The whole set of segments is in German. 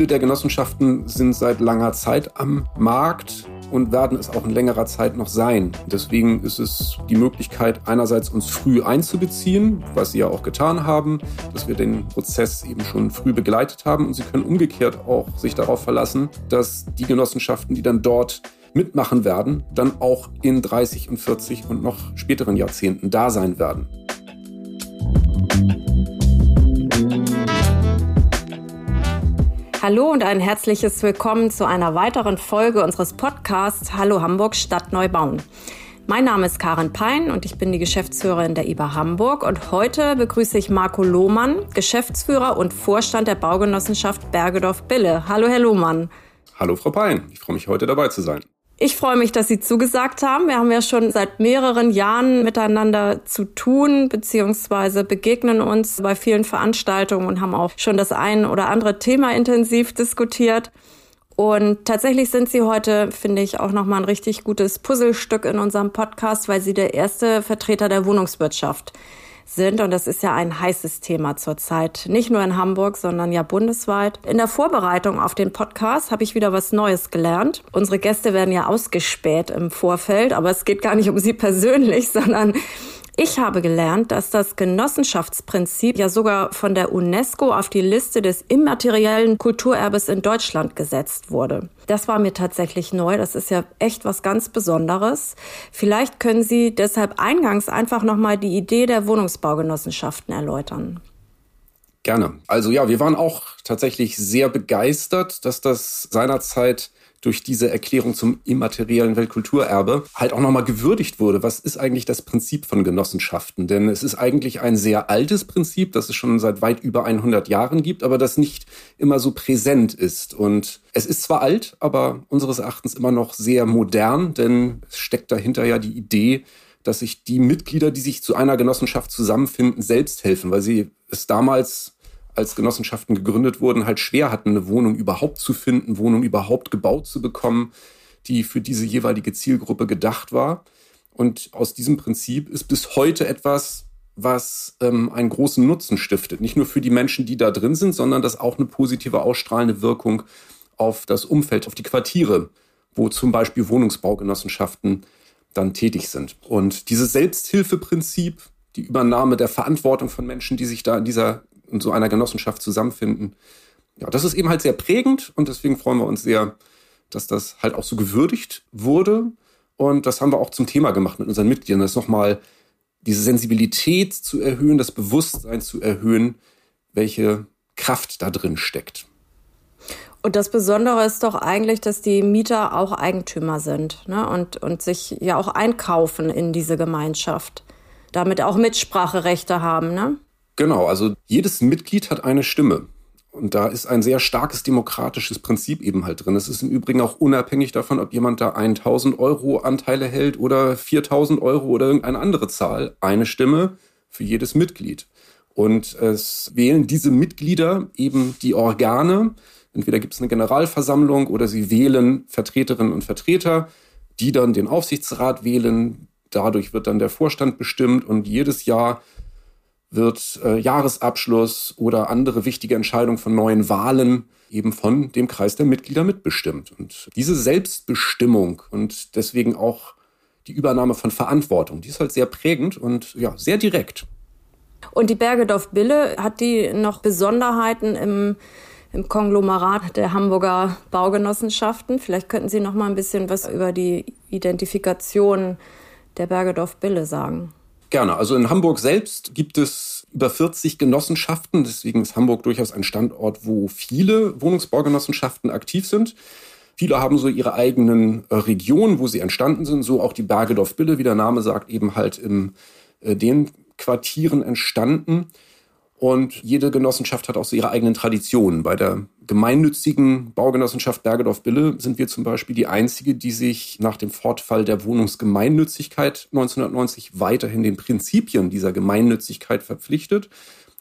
Viele der Genossenschaften sind seit langer Zeit am Markt und werden es auch in längerer Zeit noch sein. Deswegen ist es die Möglichkeit, einerseits uns früh einzubeziehen, was Sie ja auch getan haben, dass wir den Prozess eben schon früh begleitet haben. Und Sie können umgekehrt auch sich darauf verlassen, dass die Genossenschaften, die dann dort mitmachen werden, dann auch in 30 und 40 und noch späteren Jahrzehnten da sein werden. Hallo und ein herzliches Willkommen zu einer weiteren Folge unseres Podcasts Hallo Hamburg Stadt neu bauen. Mein Name ist Karin Pein und ich bin die Geschäftsführerin der IBA Hamburg und heute begrüße ich Marco Lohmann, Geschäftsführer und Vorstand der Baugenossenschaft Bergedorf Bille. Hallo Herr Lohmann. Hallo Frau Pein, ich freue mich heute dabei zu sein. Ich freue mich, dass Sie zugesagt haben. Wir haben ja schon seit mehreren Jahren miteinander zu tun, beziehungsweise begegnen uns bei vielen Veranstaltungen und haben auch schon das ein oder andere Thema intensiv diskutiert. Und tatsächlich sind Sie heute, finde ich, auch nochmal ein richtig gutes Puzzlestück in unserem Podcast, weil Sie der erste Vertreter der Wohnungswirtschaft sind. Und das ist ja ein heißes Thema zurzeit. Nicht nur in Hamburg, sondern ja bundesweit. In der Vorbereitung auf den Podcast habe ich wieder was Neues gelernt. Unsere Gäste werden ja ausgespäht im Vorfeld, aber es geht gar nicht um sie persönlich, sondern ich habe gelernt, dass das Genossenschaftsprinzip ja sogar von der UNESCO auf die Liste des immateriellen Kulturerbes in Deutschland gesetzt wurde. Das war mir tatsächlich neu. Das ist ja echt was ganz Besonderes. Vielleicht können Sie deshalb eingangs einfach nochmal die Idee der Wohnungsbaugenossenschaften erläutern. Gerne. Also ja, wir waren auch tatsächlich sehr begeistert, dass das seinerzeit durch diese Erklärung zum immateriellen Weltkulturerbe halt auch nochmal gewürdigt wurde. Was ist eigentlich das Prinzip von Genossenschaften? Denn es ist eigentlich ein sehr altes Prinzip, das es schon seit weit über 100 Jahren gibt, aber das nicht immer so präsent ist. Und es ist zwar alt, aber unseres Erachtens immer noch sehr modern, denn es steckt dahinter ja die Idee, dass sich die Mitglieder, die sich zu einer Genossenschaft zusammenfinden, selbst helfen, weil sie es damals als Genossenschaften gegründet wurden, halt schwer hatten, eine Wohnung überhaupt zu finden, Wohnung überhaupt gebaut zu bekommen, die für diese jeweilige Zielgruppe gedacht war. Und aus diesem Prinzip ist bis heute etwas, was ähm, einen großen Nutzen stiftet. Nicht nur für die Menschen, die da drin sind, sondern das auch eine positive ausstrahlende Wirkung auf das Umfeld, auf die Quartiere, wo zum Beispiel Wohnungsbaugenossenschaften dann tätig sind. Und dieses Selbsthilfeprinzip, die Übernahme der Verantwortung von Menschen, die sich da in dieser in so einer Genossenschaft zusammenfinden. Ja, das ist eben halt sehr prägend und deswegen freuen wir uns sehr, dass das halt auch so gewürdigt wurde. Und das haben wir auch zum Thema gemacht mit unseren Mitgliedern, das nochmal diese Sensibilität zu erhöhen, das Bewusstsein zu erhöhen, welche Kraft da drin steckt. Und das Besondere ist doch eigentlich, dass die Mieter auch Eigentümer sind ne? und, und sich ja auch einkaufen in diese Gemeinschaft. Damit auch Mitspracherechte haben. Ne? Genau, also jedes Mitglied hat eine Stimme. Und da ist ein sehr starkes demokratisches Prinzip eben halt drin. Es ist im Übrigen auch unabhängig davon, ob jemand da 1000 Euro Anteile hält oder 4000 Euro oder irgendeine andere Zahl. Eine Stimme für jedes Mitglied. Und es wählen diese Mitglieder eben die Organe. Entweder gibt es eine Generalversammlung oder sie wählen Vertreterinnen und Vertreter, die dann den Aufsichtsrat wählen. Dadurch wird dann der Vorstand bestimmt und jedes Jahr wird äh, Jahresabschluss oder andere wichtige Entscheidungen von neuen Wahlen eben von dem Kreis der Mitglieder mitbestimmt. Und diese Selbstbestimmung und deswegen auch die Übernahme von Verantwortung, die ist halt sehr prägend und ja, sehr direkt. Und die Bergedorf Bille, hat die noch Besonderheiten im, im Konglomerat der Hamburger Baugenossenschaften? Vielleicht könnten Sie noch mal ein bisschen was über die Identifikation der Bergedorf Bille sagen. Gerne. Also in Hamburg selbst gibt es über 40 Genossenschaften. Deswegen ist Hamburg durchaus ein Standort, wo viele Wohnungsbaugenossenschaften aktiv sind. Viele haben so ihre eigenen äh, Regionen, wo sie entstanden sind. So auch die Bergedorf-Bille, wie der Name sagt, eben halt in äh, den Quartieren entstanden. Und jede Genossenschaft hat auch so ihre eigenen Traditionen. Bei der gemeinnützigen Baugenossenschaft Bergedorf-Bille sind wir zum Beispiel die einzige, die sich nach dem Fortfall der Wohnungsgemeinnützigkeit 1990 weiterhin den Prinzipien dieser Gemeinnützigkeit verpflichtet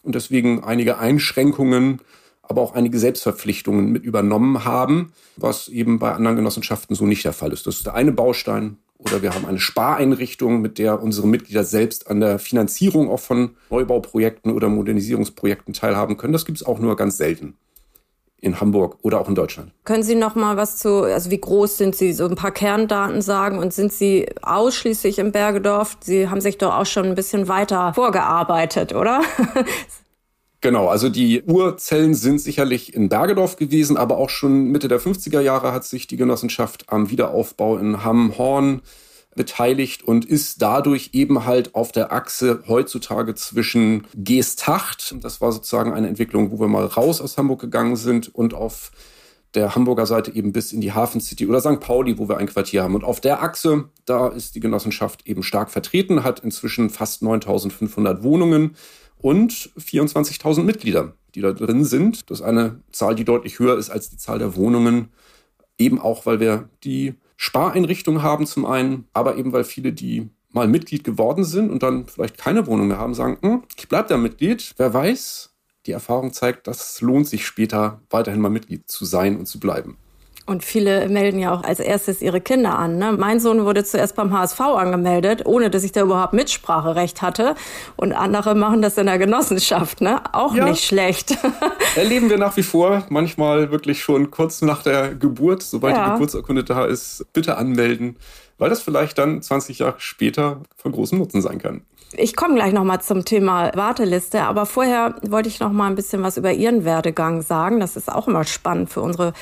und deswegen einige Einschränkungen, aber auch einige Selbstverpflichtungen mit übernommen haben, was eben bei anderen Genossenschaften so nicht der Fall ist. Das ist der eine Baustein oder wir haben eine Spareinrichtung, mit der unsere Mitglieder selbst an der Finanzierung auch von Neubauprojekten oder Modernisierungsprojekten teilhaben können. Das gibt es auch nur ganz selten. in Hamburg oder auch in Deutschland. Können Sie noch mal was zu, also wie groß sind Sie, so ein paar Kerndaten sagen und sind Sie ausschließlich im Bergedorf? Sie haben sich doch auch schon ein bisschen weiter vorgearbeitet, oder? Genau, also die Urzellen sind sicherlich in Bergedorf gewesen, aber auch schon Mitte der 50er Jahre hat sich die Genossenschaft am Wiederaufbau in Hamm-Horn beteiligt und ist dadurch eben halt auf der Achse heutzutage zwischen Geesthacht, das war sozusagen eine Entwicklung, wo wir mal raus aus Hamburg gegangen sind, und auf der Hamburger Seite eben bis in die Hafen City oder St. Pauli, wo wir ein Quartier haben. Und auf der Achse, da ist die Genossenschaft eben stark vertreten, hat inzwischen fast 9500 Wohnungen und 24.000 Mitglieder, die da drin sind. Das ist eine Zahl, die deutlich höher ist als die Zahl der Wohnungen. Eben auch, weil wir die Spareinrichtungen haben zum einen, aber eben weil viele, die mal Mitglied geworden sind und dann vielleicht keine Wohnung mehr haben, sagen, hm, ich bleibe da Mitglied. Wer weiß, die Erfahrung zeigt, dass es lohnt sich später weiterhin mal Mitglied zu sein und zu bleiben. Und viele melden ja auch als erstes ihre Kinder an. Ne? Mein Sohn wurde zuerst beim HSV angemeldet, ohne dass ich da überhaupt Mitspracherecht hatte. Und andere machen das in der Genossenschaft. Ne? Auch ja. nicht schlecht. Erleben wir nach wie vor. Manchmal wirklich schon kurz nach der Geburt, sobald ja. die Geburtsurkunde da ist, bitte anmelden, weil das vielleicht dann 20 Jahre später von großem Nutzen sein kann. Ich komme gleich noch mal zum Thema Warteliste, aber vorher wollte ich noch mal ein bisschen was über Ihren Werdegang sagen. Das ist auch immer spannend für unsere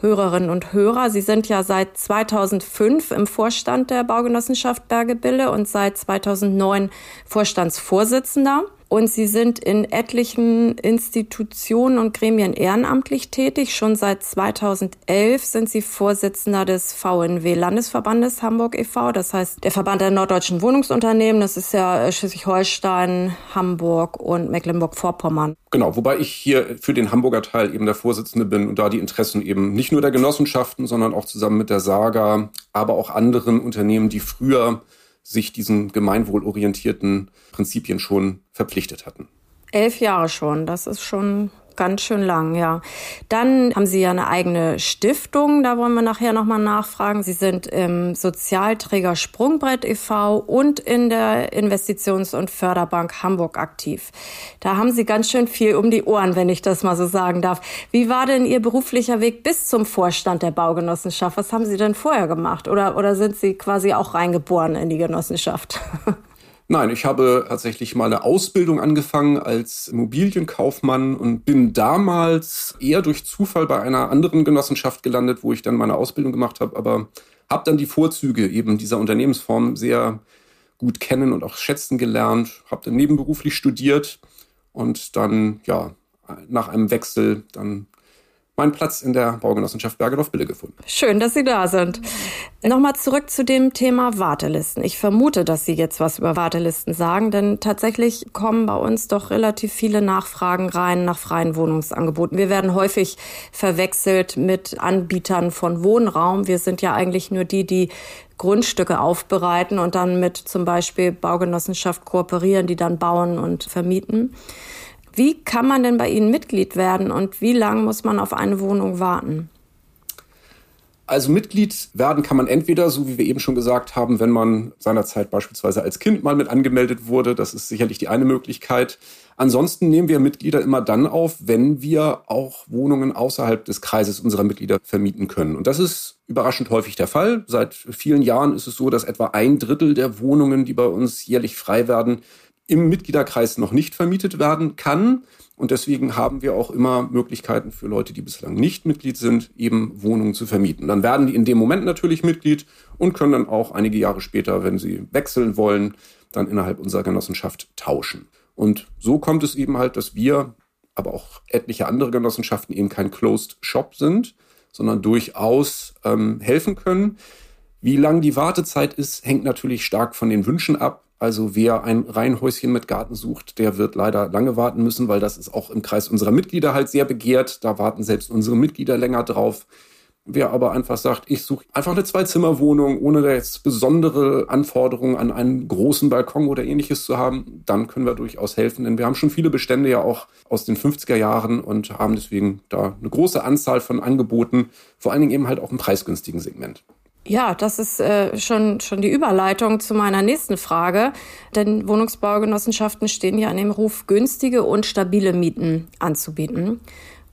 Hörerinnen und Hörer. Sie sind ja seit 2005 im Vorstand der Baugenossenschaft Bergebille und seit 2009 Vorstandsvorsitzender und Sie sind in etlichen Institutionen und Gremien ehrenamtlich tätig. Schon seit 2011 sind Sie Vorsitzender des VNW Landesverbandes Hamburg e.V., das heißt der Verband der norddeutschen Wohnungsunternehmen. Das ist ja Schleswig-Holstein, Hamburg und Mecklenburg-Vorpommern. Genau, wobei ich hier für den Hamburger Teil eben der Vorsitzende bin und da die Interessen eben nicht nur der Genossenschaften, sondern auch zusammen mit der Saga, aber auch anderen Unternehmen, die früher sich diesen gemeinwohlorientierten Prinzipien schon verpflichtet hatten. Elf Jahre schon, das ist schon ganz schön lang, ja. Dann haben Sie ja eine eigene Stiftung, da wollen wir nachher nochmal nachfragen. Sie sind im Sozialträger Sprungbrett e.V. und in der Investitions- und Förderbank Hamburg aktiv. Da haben Sie ganz schön viel um die Ohren, wenn ich das mal so sagen darf. Wie war denn Ihr beruflicher Weg bis zum Vorstand der Baugenossenschaft? Was haben Sie denn vorher gemacht? Oder, oder sind Sie quasi auch reingeboren in die Genossenschaft? Nein, ich habe tatsächlich mal eine Ausbildung angefangen als Immobilienkaufmann und bin damals eher durch Zufall bei einer anderen Genossenschaft gelandet, wo ich dann meine Ausbildung gemacht habe, aber habe dann die Vorzüge eben dieser Unternehmensform sehr gut kennen und auch schätzen gelernt, habe dann nebenberuflich studiert und dann ja nach einem Wechsel dann meinen Platz in der Baugenossenschaft Bergedorf-Bille gefunden. Schön, dass Sie da sind. Nochmal zurück zu dem Thema Wartelisten. Ich vermute, dass Sie jetzt was über Wartelisten sagen, denn tatsächlich kommen bei uns doch relativ viele Nachfragen rein nach freien Wohnungsangeboten. Wir werden häufig verwechselt mit Anbietern von Wohnraum. Wir sind ja eigentlich nur die, die Grundstücke aufbereiten und dann mit zum Beispiel Baugenossenschaft kooperieren, die dann bauen und vermieten. Wie kann man denn bei Ihnen Mitglied werden und wie lange muss man auf eine Wohnung warten? Also Mitglied werden kann man entweder, so wie wir eben schon gesagt haben, wenn man seinerzeit beispielsweise als Kind mal mit angemeldet wurde. Das ist sicherlich die eine Möglichkeit. Ansonsten nehmen wir Mitglieder immer dann auf, wenn wir auch Wohnungen außerhalb des Kreises unserer Mitglieder vermieten können. Und das ist überraschend häufig der Fall. Seit vielen Jahren ist es so, dass etwa ein Drittel der Wohnungen, die bei uns jährlich frei werden, im Mitgliederkreis noch nicht vermietet werden kann. Und deswegen haben wir auch immer Möglichkeiten für Leute, die bislang nicht Mitglied sind, eben Wohnungen zu vermieten. Dann werden die in dem Moment natürlich Mitglied und können dann auch einige Jahre später, wenn sie wechseln wollen, dann innerhalb unserer Genossenschaft tauschen. Und so kommt es eben halt, dass wir, aber auch etliche andere Genossenschaften eben kein Closed Shop sind, sondern durchaus ähm, helfen können. Wie lang die Wartezeit ist, hängt natürlich stark von den Wünschen ab. Also wer ein Reihenhäuschen mit Garten sucht, der wird leider lange warten müssen, weil das ist auch im Kreis unserer Mitglieder halt sehr begehrt. Da warten selbst unsere Mitglieder länger drauf. Wer aber einfach sagt, ich suche einfach eine Zwei-Zimmer-Wohnung, ohne jetzt besondere Anforderungen an einen großen Balkon oder ähnliches zu haben, dann können wir durchaus helfen. Denn wir haben schon viele Bestände ja auch aus den 50er Jahren und haben deswegen da eine große Anzahl von Angeboten, vor allen Dingen eben halt auch im preisgünstigen Segment. Ja, das ist äh, schon, schon die Überleitung zu meiner nächsten Frage. Denn Wohnungsbaugenossenschaften stehen ja an dem Ruf, günstige und stabile Mieten anzubieten.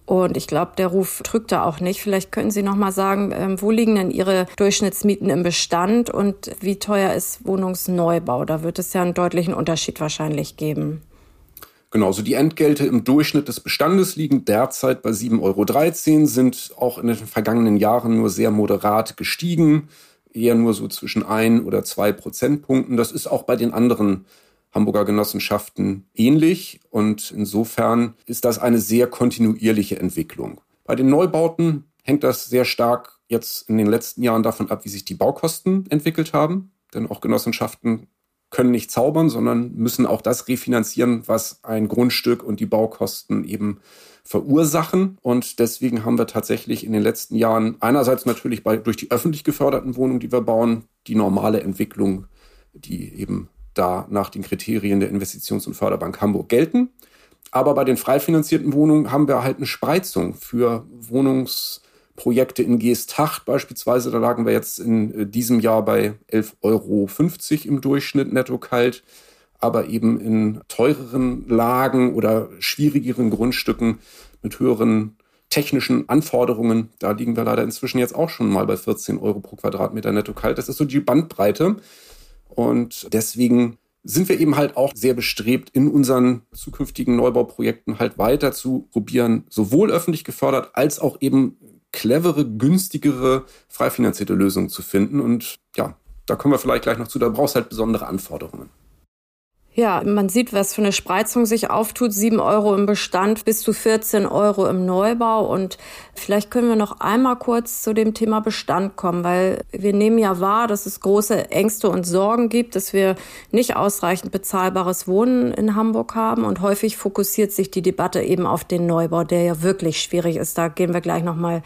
Und ich glaube, der Ruf drückt da auch nicht. Vielleicht können Sie noch mal sagen, ähm, wo liegen denn Ihre Durchschnittsmieten im Bestand und wie teuer ist Wohnungsneubau? Da wird es ja einen deutlichen Unterschied wahrscheinlich geben. Genau, so die Entgelte im Durchschnitt des Bestandes liegen derzeit bei 7,13 Euro, sind auch in den vergangenen Jahren nur sehr moderat gestiegen, eher nur so zwischen ein oder zwei Prozentpunkten. Das ist auch bei den anderen Hamburger Genossenschaften ähnlich und insofern ist das eine sehr kontinuierliche Entwicklung. Bei den Neubauten hängt das sehr stark jetzt in den letzten Jahren davon ab, wie sich die Baukosten entwickelt haben. Denn auch Genossenschaften können nicht zaubern, sondern müssen auch das refinanzieren, was ein Grundstück und die Baukosten eben verursachen. Und deswegen haben wir tatsächlich in den letzten Jahren einerseits natürlich bei, durch die öffentlich geförderten Wohnungen, die wir bauen, die normale Entwicklung, die eben da nach den Kriterien der Investitions- und Förderbank Hamburg gelten. Aber bei den frei finanzierten Wohnungen haben wir halt eine Spreizung für Wohnungsprojekte in Geesthacht beispielsweise. Da lagen wir jetzt in äh, diesem Jahr bei 11,50 Euro im Durchschnitt netto kalt. Aber eben in teureren Lagen oder schwierigeren Grundstücken mit höheren technischen Anforderungen, da liegen wir leider inzwischen jetzt auch schon mal bei 14 Euro pro Quadratmeter netto kalt. Das ist so die Bandbreite. Und deswegen sind wir eben halt auch sehr bestrebt, in unseren zukünftigen Neubauprojekten halt weiter zu probieren, sowohl öffentlich gefördert als auch eben clevere, günstigere, frei finanzierte Lösungen zu finden. Und ja, da kommen wir vielleicht gleich noch zu. Da brauchst halt besondere Anforderungen. Ja, man sieht, was für eine Spreizung sich auftut. Sieben Euro im Bestand bis zu 14 Euro im Neubau. Und vielleicht können wir noch einmal kurz zu dem Thema Bestand kommen, weil wir nehmen ja wahr, dass es große Ängste und Sorgen gibt, dass wir nicht ausreichend bezahlbares Wohnen in Hamburg haben. Und häufig fokussiert sich die Debatte eben auf den Neubau, der ja wirklich schwierig ist. Da gehen wir gleich nochmal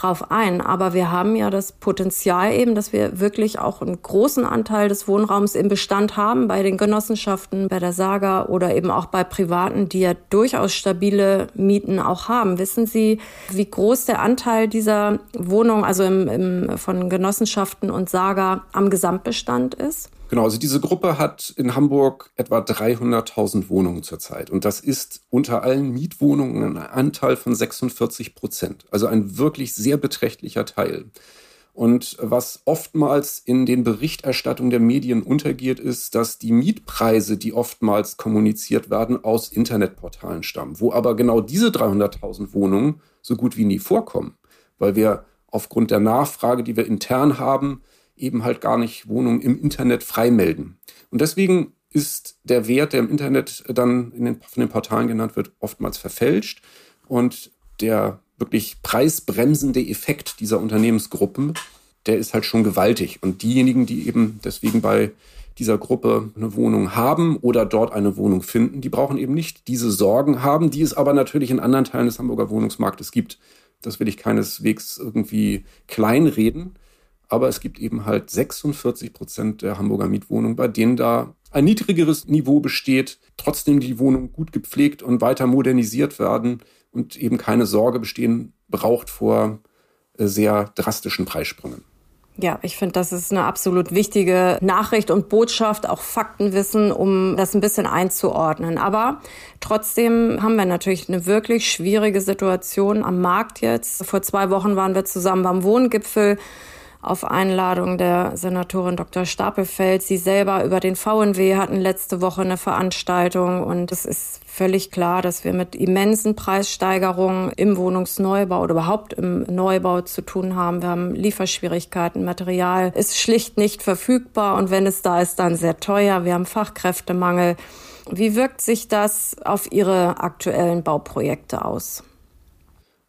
drauf ein. Aber wir haben ja das Potenzial eben, dass wir wirklich auch einen großen Anteil des Wohnraums im Bestand haben bei den Genossenschaften, bei der Saga oder eben auch bei Privaten, die ja durchaus stabile Mieten auch haben. Wissen Sie, wie groß der Anteil dieser Wohnungen, also im, im, von Genossenschaften und Saga am Gesamtbestand ist? Genau, also diese Gruppe hat in Hamburg etwa 300.000 Wohnungen zurzeit. Und das ist unter allen Mietwohnungen ein Anteil von 46 Prozent. Also ein wirklich sehr beträchtlicher Teil. Und was oftmals in den Berichterstattungen der Medien untergeht, ist, dass die Mietpreise, die oftmals kommuniziert werden, aus Internetportalen stammen, wo aber genau diese 300.000 Wohnungen so gut wie nie vorkommen, weil wir aufgrund der Nachfrage, die wir intern haben, eben halt gar nicht Wohnungen im Internet freimelden. Und deswegen ist der Wert, der im Internet dann in den, von den Portalen genannt wird, oftmals verfälscht. Und der wirklich preisbremsende Effekt dieser Unternehmensgruppen, der ist halt schon gewaltig. Und diejenigen, die eben deswegen bei dieser Gruppe eine Wohnung haben oder dort eine Wohnung finden, die brauchen eben nicht diese Sorgen haben, die es aber natürlich in anderen Teilen des Hamburger Wohnungsmarktes gibt. Das will ich keineswegs irgendwie kleinreden. Aber es gibt eben halt 46 Prozent der Hamburger Mietwohnungen, bei denen da ein niedrigeres Niveau besteht, trotzdem die Wohnungen gut gepflegt und weiter modernisiert werden und eben keine Sorge bestehen braucht vor äh, sehr drastischen Preissprüngen. Ja, ich finde, das ist eine absolut wichtige Nachricht und Botschaft, auch Faktenwissen, um das ein bisschen einzuordnen. Aber trotzdem haben wir natürlich eine wirklich schwierige Situation am Markt jetzt. Vor zwei Wochen waren wir zusammen beim Wohngipfel auf Einladung der Senatorin Dr. Stapelfeld. Sie selber über den VNW hatten letzte Woche eine Veranstaltung und es ist völlig klar, dass wir mit immensen Preissteigerungen im Wohnungsneubau oder überhaupt im Neubau zu tun haben. Wir haben Lieferschwierigkeiten, Material ist schlicht nicht verfügbar und wenn es da ist, dann sehr teuer. Wir haben Fachkräftemangel. Wie wirkt sich das auf Ihre aktuellen Bauprojekte aus?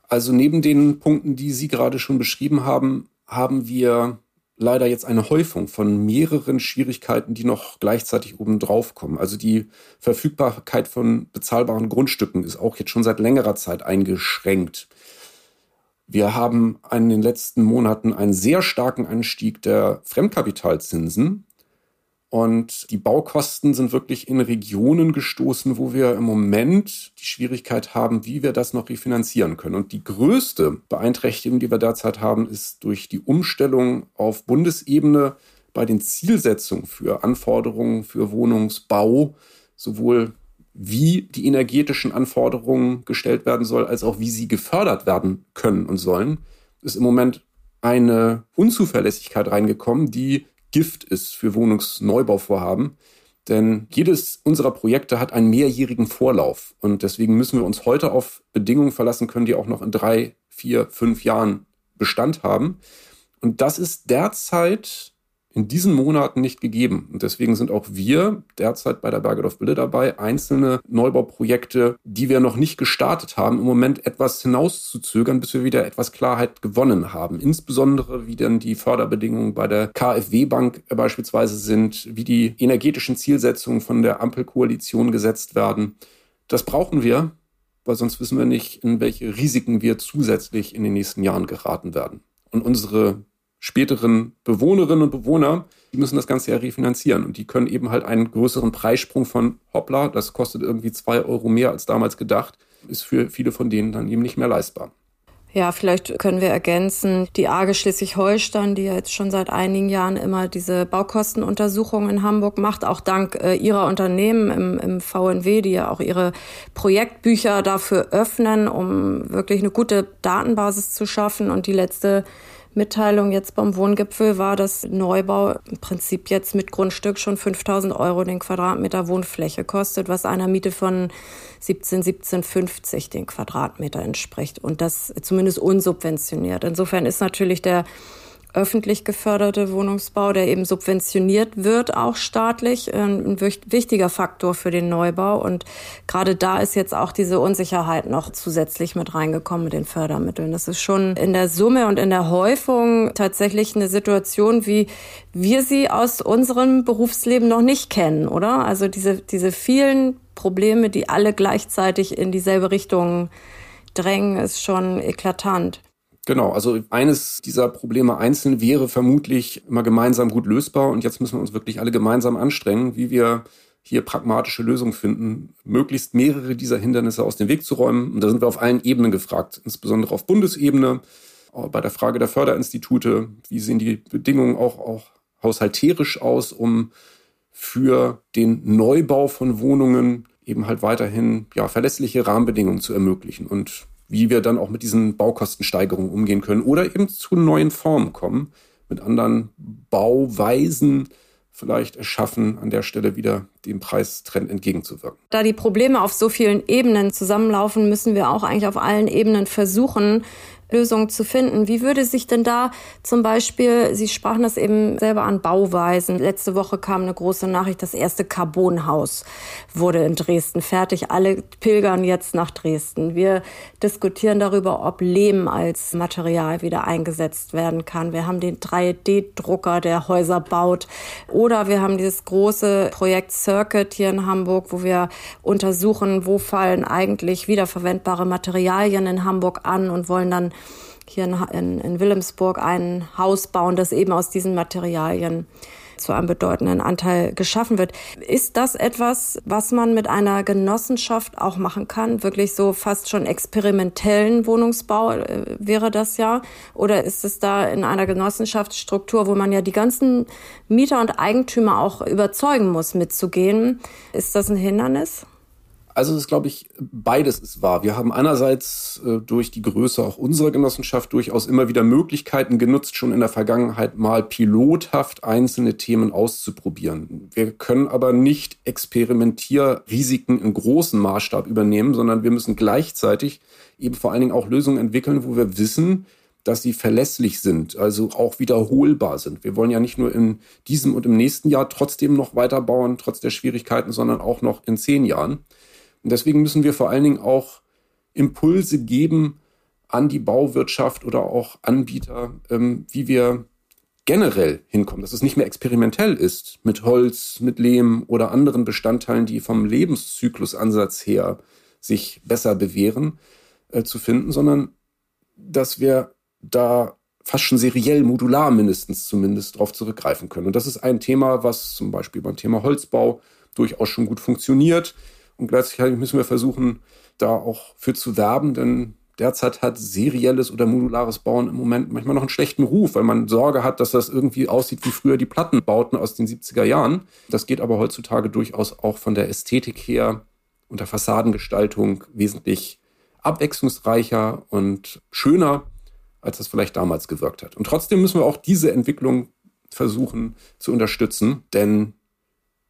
Also neben den Punkten, die Sie gerade schon beschrieben haben, haben wir leider jetzt eine Häufung von mehreren Schwierigkeiten, die noch gleichzeitig oben drauf kommen. Also die Verfügbarkeit von bezahlbaren Grundstücken ist auch jetzt schon seit längerer Zeit eingeschränkt. Wir haben in den letzten Monaten einen sehr starken Anstieg der Fremdkapitalzinsen. Und die Baukosten sind wirklich in Regionen gestoßen, wo wir im Moment die Schwierigkeit haben, wie wir das noch refinanzieren können. Und die größte Beeinträchtigung, die wir derzeit haben, ist durch die Umstellung auf Bundesebene bei den Zielsetzungen für Anforderungen für Wohnungsbau, sowohl wie die energetischen Anforderungen gestellt werden soll, als auch wie sie gefördert werden können und sollen, ist im Moment eine Unzuverlässigkeit reingekommen, die Gift ist für Wohnungsneubauvorhaben. Denn jedes unserer Projekte hat einen mehrjährigen Vorlauf. Und deswegen müssen wir uns heute auf Bedingungen verlassen können, die auch noch in drei, vier, fünf Jahren Bestand haben. Und das ist derzeit in diesen Monaten nicht gegeben. Und deswegen sind auch wir derzeit bei der Bergedorf Bille dabei, einzelne Neubauprojekte, die wir noch nicht gestartet haben, im Moment etwas hinauszuzögern, bis wir wieder etwas Klarheit gewonnen haben. Insbesondere wie denn die Förderbedingungen bei der KfW Bank beispielsweise sind, wie die energetischen Zielsetzungen von der Ampelkoalition gesetzt werden. Das brauchen wir, weil sonst wissen wir nicht, in welche Risiken wir zusätzlich in den nächsten Jahren geraten werden. Und unsere späteren Bewohnerinnen und Bewohner, die müssen das Ganze ja refinanzieren und die können eben halt einen größeren Preissprung von hoppla, das kostet irgendwie zwei Euro mehr als damals gedacht, ist für viele von denen dann eben nicht mehr leistbar. Ja, vielleicht können wir ergänzen, die AGE Schleswig-Holstein, die ja jetzt schon seit einigen Jahren immer diese Baukostenuntersuchung in Hamburg macht, auch dank äh, ihrer Unternehmen im, im VNW, die ja auch ihre Projektbücher dafür öffnen, um wirklich eine gute Datenbasis zu schaffen. Und die letzte Mitteilung jetzt beim Wohngipfel war, dass Neubau im Prinzip jetzt mit Grundstück schon 5000 Euro den Quadratmeter Wohnfläche kostet, was einer Miete von 17, 17,50 den Quadratmeter entspricht und das zumindest unsubventioniert. Insofern ist natürlich der öffentlich geförderte Wohnungsbau, der eben subventioniert wird, auch staatlich, ein wichtiger Faktor für den Neubau. Und gerade da ist jetzt auch diese Unsicherheit noch zusätzlich mit reingekommen mit den Fördermitteln. Das ist schon in der Summe und in der Häufung tatsächlich eine Situation, wie wir sie aus unserem Berufsleben noch nicht kennen, oder? Also diese, diese vielen Probleme, die alle gleichzeitig in dieselbe Richtung drängen, ist schon eklatant. Genau, also eines dieser Probleme einzeln wäre vermutlich immer gemeinsam gut lösbar und jetzt müssen wir uns wirklich alle gemeinsam anstrengen, wie wir hier pragmatische Lösungen finden, möglichst mehrere dieser Hindernisse aus dem Weg zu räumen. Und da sind wir auf allen Ebenen gefragt, insbesondere auf Bundesebene, bei der Frage der Förderinstitute, wie sehen die Bedingungen auch, auch haushalterisch aus, um für den Neubau von Wohnungen eben halt weiterhin ja, verlässliche Rahmenbedingungen zu ermöglichen. Und wie wir dann auch mit diesen Baukostensteigerungen umgehen können oder eben zu neuen Formen kommen, mit anderen Bauweisen vielleicht erschaffen, an der Stelle wieder dem Preistrend entgegenzuwirken. Da die Probleme auf so vielen Ebenen zusammenlaufen, müssen wir auch eigentlich auf allen Ebenen versuchen, Lösungen zu finden. Wie würde sich denn da zum Beispiel, Sie sprachen das eben selber an Bauweisen. Letzte Woche kam eine große Nachricht, das erste Carbonhaus wurde in Dresden fertig. Alle pilgern jetzt nach Dresden. Wir diskutieren darüber, ob Lehm als Material wieder eingesetzt werden kann. Wir haben den 3D-Drucker, der Häuser baut. Oder wir haben dieses große Projekt Circuit hier in Hamburg, wo wir untersuchen, wo fallen eigentlich wiederverwendbare Materialien in Hamburg an und wollen dann hier in, in, in Wilhelmsburg ein Haus bauen, das eben aus diesen Materialien zu einem bedeutenden Anteil geschaffen wird. Ist das etwas, was man mit einer Genossenschaft auch machen kann? Wirklich so fast schon experimentellen Wohnungsbau äh, wäre das ja? Oder ist es da in einer Genossenschaftsstruktur, wo man ja die ganzen Mieter und Eigentümer auch überzeugen muss, mitzugehen? Ist das ein Hindernis? Also es ist, glaube ich, beides ist wahr. Wir haben einerseits äh, durch die Größe auch unserer Genossenschaft durchaus immer wieder Möglichkeiten genutzt, schon in der Vergangenheit mal pilothaft einzelne Themen auszuprobieren. Wir können aber nicht Experimentierrisiken in großem Maßstab übernehmen, sondern wir müssen gleichzeitig eben vor allen Dingen auch Lösungen entwickeln, wo wir wissen, dass sie verlässlich sind, also auch wiederholbar sind. Wir wollen ja nicht nur in diesem und im nächsten Jahr trotzdem noch weiterbauen, trotz der Schwierigkeiten, sondern auch noch in zehn Jahren. Und deswegen müssen wir vor allen Dingen auch Impulse geben an die Bauwirtschaft oder auch Anbieter, ähm, wie wir generell hinkommen, dass es nicht mehr experimentell ist mit Holz, mit Lehm oder anderen Bestandteilen, die vom Lebenszyklusansatz her sich besser bewähren, äh, zu finden, sondern dass wir da fast schon seriell, modular mindestens zumindest darauf zurückgreifen können. Und das ist ein Thema, was zum Beispiel beim Thema Holzbau durchaus schon gut funktioniert. Und gleichzeitig müssen wir versuchen, da auch für zu werben, denn derzeit hat serielles oder modulares Bauen im Moment manchmal noch einen schlechten Ruf, weil man Sorge hat, dass das irgendwie aussieht wie früher die Plattenbauten aus den 70er Jahren. Das geht aber heutzutage durchaus auch von der Ästhetik her unter Fassadengestaltung wesentlich abwechslungsreicher und schöner, als das vielleicht damals gewirkt hat. Und trotzdem müssen wir auch diese Entwicklung versuchen zu unterstützen, denn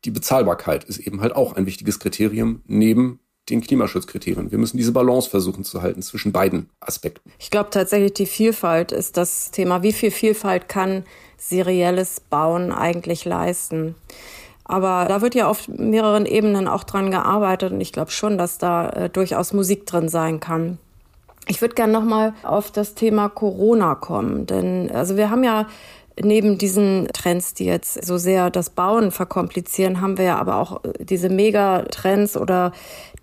die Bezahlbarkeit ist eben halt auch ein wichtiges Kriterium neben den Klimaschutzkriterien. Wir müssen diese Balance versuchen zu halten zwischen beiden Aspekten. Ich glaube tatsächlich, die Vielfalt ist das Thema. Wie viel Vielfalt kann serielles Bauen eigentlich leisten? Aber da wird ja auf mehreren Ebenen auch dran gearbeitet und ich glaube schon, dass da äh, durchaus Musik drin sein kann. Ich würde gerne nochmal auf das Thema Corona kommen, denn also wir haben ja neben diesen Trends, die jetzt so sehr das Bauen verkomplizieren, haben wir ja aber auch äh, diese Megatrends oder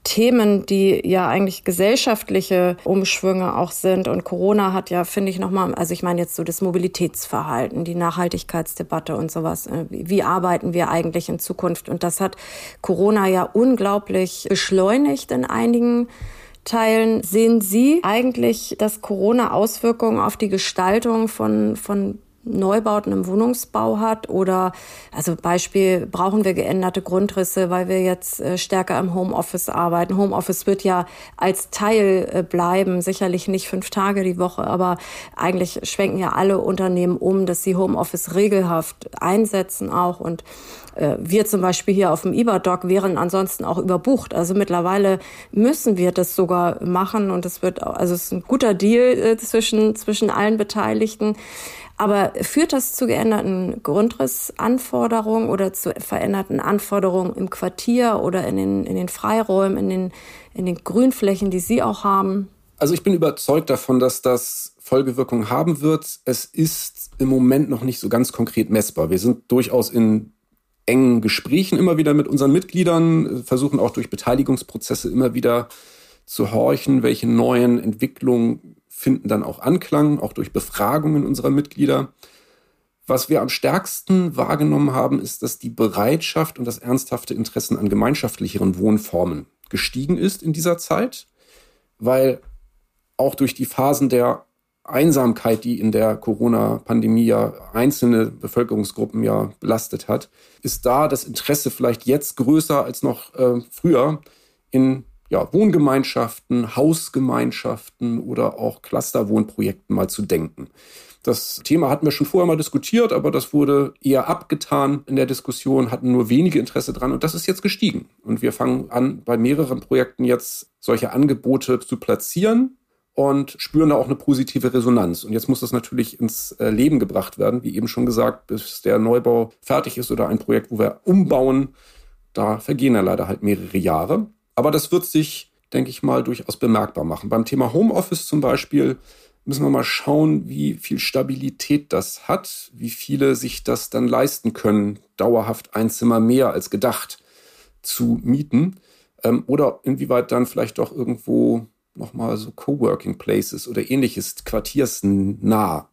Themen, die ja eigentlich gesellschaftliche Umschwünge auch sind. Und Corona hat ja, finde ich, nochmal, also ich meine jetzt so das Mobilitätsverhalten, die Nachhaltigkeitsdebatte und sowas. Äh, wie arbeiten wir eigentlich in Zukunft? Und das hat Corona ja unglaublich beschleunigt in einigen Teilen. Sehen Sie eigentlich, dass Corona Auswirkungen auf die Gestaltung von, von Neubauten im Wohnungsbau hat oder also Beispiel brauchen wir geänderte Grundrisse, weil wir jetzt äh, stärker im Homeoffice arbeiten. Homeoffice wird ja als Teil äh, bleiben, sicherlich nicht fünf Tage die Woche, aber eigentlich schwenken ja alle Unternehmen um, dass sie Homeoffice regelhaft einsetzen auch und äh, wir zum Beispiel hier auf dem IBA-Doc wären ansonsten auch überbucht. Also mittlerweile müssen wir das sogar machen und es wird, also es ist ein guter Deal zwischen, zwischen allen Beteiligten. Aber führt das zu geänderten Grundrissanforderungen oder zu veränderten Anforderungen im Quartier oder in den, in den Freiräumen, in den, in den Grünflächen, die Sie auch haben? Also ich bin überzeugt davon, dass das Folgewirkungen haben wird. Es ist im Moment noch nicht so ganz konkret messbar. Wir sind durchaus in engen Gesprächen immer wieder mit unseren Mitgliedern, versuchen auch durch Beteiligungsprozesse immer wieder zu horchen, welche neuen Entwicklungen finden dann auch Anklang, auch durch Befragungen unserer Mitglieder. Was wir am stärksten wahrgenommen haben, ist, dass die Bereitschaft und das ernsthafte Interesse an gemeinschaftlicheren Wohnformen gestiegen ist in dieser Zeit, weil auch durch die Phasen der Einsamkeit, die in der Corona-Pandemie ja einzelne Bevölkerungsgruppen ja belastet hat, ist da das Interesse vielleicht jetzt größer als noch äh, früher in ja, Wohngemeinschaften, Hausgemeinschaften oder auch Clusterwohnprojekten mal zu denken. Das Thema hatten wir schon vorher mal diskutiert, aber das wurde eher abgetan in der Diskussion, hatten nur wenige Interesse dran und das ist jetzt gestiegen. Und wir fangen an, bei mehreren Projekten jetzt solche Angebote zu platzieren und spüren da auch eine positive Resonanz. Und jetzt muss das natürlich ins äh, Leben gebracht werden, wie eben schon gesagt, bis der Neubau fertig ist oder ein Projekt, wo wir umbauen. Da vergehen ja leider halt mehrere Jahre. Aber das wird sich, denke ich mal, durchaus bemerkbar machen. Beim Thema Homeoffice zum Beispiel müssen wir mal schauen, wie viel Stabilität das hat, wie viele sich das dann leisten können, dauerhaft ein Zimmer mehr als gedacht zu mieten. Ähm, oder inwieweit dann vielleicht doch irgendwo nochmal so Coworking Places oder ähnliches quartiersnah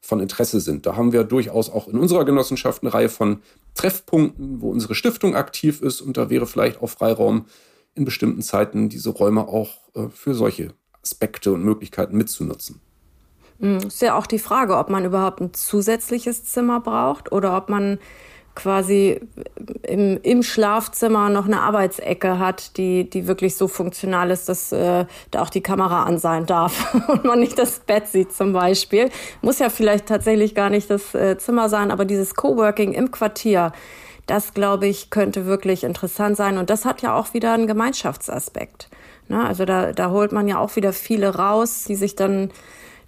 von Interesse sind. Da haben wir durchaus auch in unserer Genossenschaft eine Reihe von Treffpunkten, wo unsere Stiftung aktiv ist und da wäre vielleicht auch Freiraum in bestimmten Zeiten diese Räume auch äh, für solche Aspekte und Möglichkeiten mitzunutzen. Hm, ist ja auch die Frage, ob man überhaupt ein zusätzliches Zimmer braucht oder ob man quasi im, im Schlafzimmer noch eine Arbeitsecke hat, die, die wirklich so funktional ist, dass äh, da auch die Kamera an sein darf und man nicht das Bett sieht zum Beispiel. Muss ja vielleicht tatsächlich gar nicht das äh, Zimmer sein, aber dieses Coworking im Quartier, das, glaube ich, könnte wirklich interessant sein. Und das hat ja auch wieder einen Gemeinschaftsaspekt. Ne? Also da, da holt man ja auch wieder viele raus, die sich dann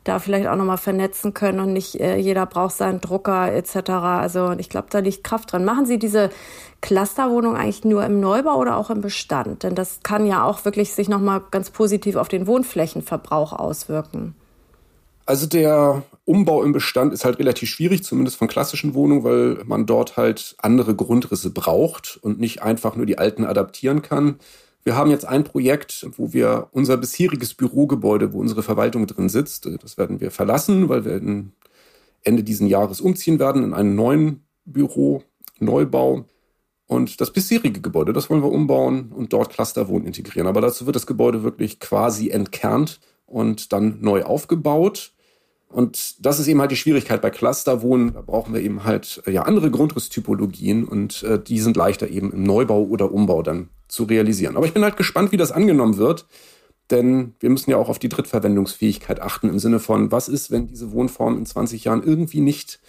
da vielleicht auch nochmal vernetzen können und nicht äh, jeder braucht seinen Drucker etc. Also ich glaube, da liegt Kraft dran. Machen Sie diese Clusterwohnung eigentlich nur im Neubau oder auch im Bestand? Denn das kann ja auch wirklich sich nochmal ganz positiv auf den Wohnflächenverbrauch auswirken. Also der Umbau im Bestand ist halt relativ schwierig, zumindest von klassischen Wohnungen, weil man dort halt andere Grundrisse braucht und nicht einfach nur die alten adaptieren kann. Wir haben jetzt ein Projekt, wo wir unser bisheriges Bürogebäude, wo unsere Verwaltung drin sitzt, das werden wir verlassen, weil wir Ende diesen Jahres umziehen werden in einen neuen Büro, Neubau. Und das bisherige Gebäude, das wollen wir umbauen und dort Clusterwohnen integrieren. Aber dazu wird das Gebäude wirklich quasi entkernt und dann neu aufgebaut. Und das ist eben halt die Schwierigkeit bei Clusterwohnen. Da brauchen wir eben halt äh, ja andere Grundrisstypologien und äh, die sind leichter eben im Neubau oder Umbau dann zu realisieren. Aber ich bin halt gespannt, wie das angenommen wird. Denn wir müssen ja auch auf die Drittverwendungsfähigkeit achten im Sinne von, was ist, wenn diese Wohnformen in 20 Jahren irgendwie nicht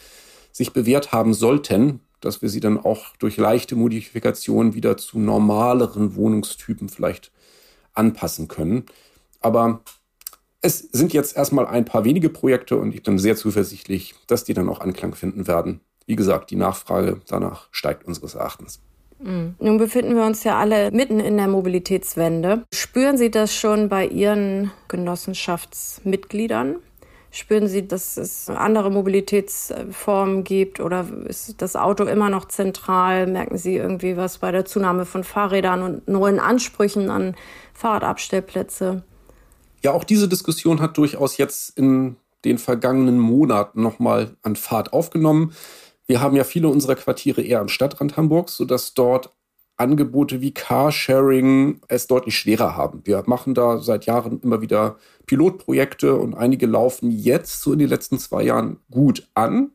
sich bewährt haben sollten, dass wir sie dann auch durch leichte Modifikationen wieder zu normaleren Wohnungstypen vielleicht anpassen können. Aber es sind jetzt erstmal ein paar wenige Projekte und ich bin sehr zuversichtlich, dass die dann auch Anklang finden werden. Wie gesagt, die Nachfrage danach steigt unseres Erachtens. Mhm. Nun befinden wir uns ja alle mitten in der Mobilitätswende. Spüren Sie das schon bei Ihren Genossenschaftsmitgliedern? Spüren Sie, dass es andere Mobilitätsformen gibt oder ist das Auto immer noch zentral? Merken Sie irgendwie was bei der Zunahme von Fahrrädern und neuen Ansprüchen an Fahrradabstellplätze? Ja, auch diese Diskussion hat durchaus jetzt in den vergangenen Monaten nochmal an Fahrt aufgenommen. Wir haben ja viele unserer Quartiere eher am Stadtrand Hamburgs, sodass dort Angebote wie Carsharing es deutlich schwerer haben. Wir machen da seit Jahren immer wieder Pilotprojekte und einige laufen jetzt so in den letzten zwei Jahren gut an,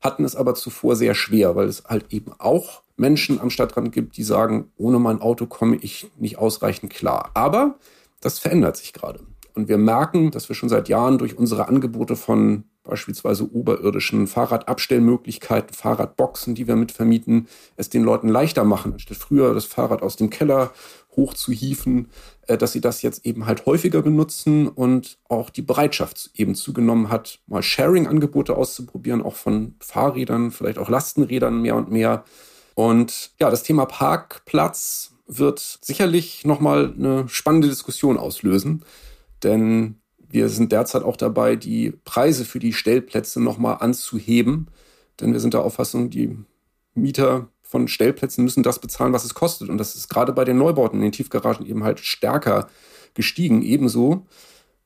hatten es aber zuvor sehr schwer, weil es halt eben auch Menschen am Stadtrand gibt, die sagen, ohne mein Auto komme ich nicht ausreichend klar. Aber das verändert sich gerade. Und wir merken, dass wir schon seit Jahren durch unsere Angebote von beispielsweise oberirdischen Fahrradabstellmöglichkeiten, Fahrradboxen, die wir mitvermieten, es den Leuten leichter machen, anstatt früher das Fahrrad aus dem Keller hochzuhieven, äh, dass sie das jetzt eben halt häufiger benutzen und auch die Bereitschaft eben zugenommen hat, mal Sharing-Angebote auszuprobieren, auch von Fahrrädern, vielleicht auch Lastenrädern mehr und mehr. Und ja, das Thema Parkplatz wird sicherlich nochmal eine spannende Diskussion auslösen, denn wir sind derzeit auch dabei, die Preise für die Stellplätze nochmal anzuheben. Denn wir sind der Auffassung, die Mieter von Stellplätzen müssen das bezahlen, was es kostet. Und das ist gerade bei den Neubauten in den Tiefgaragen eben halt stärker gestiegen, ebenso.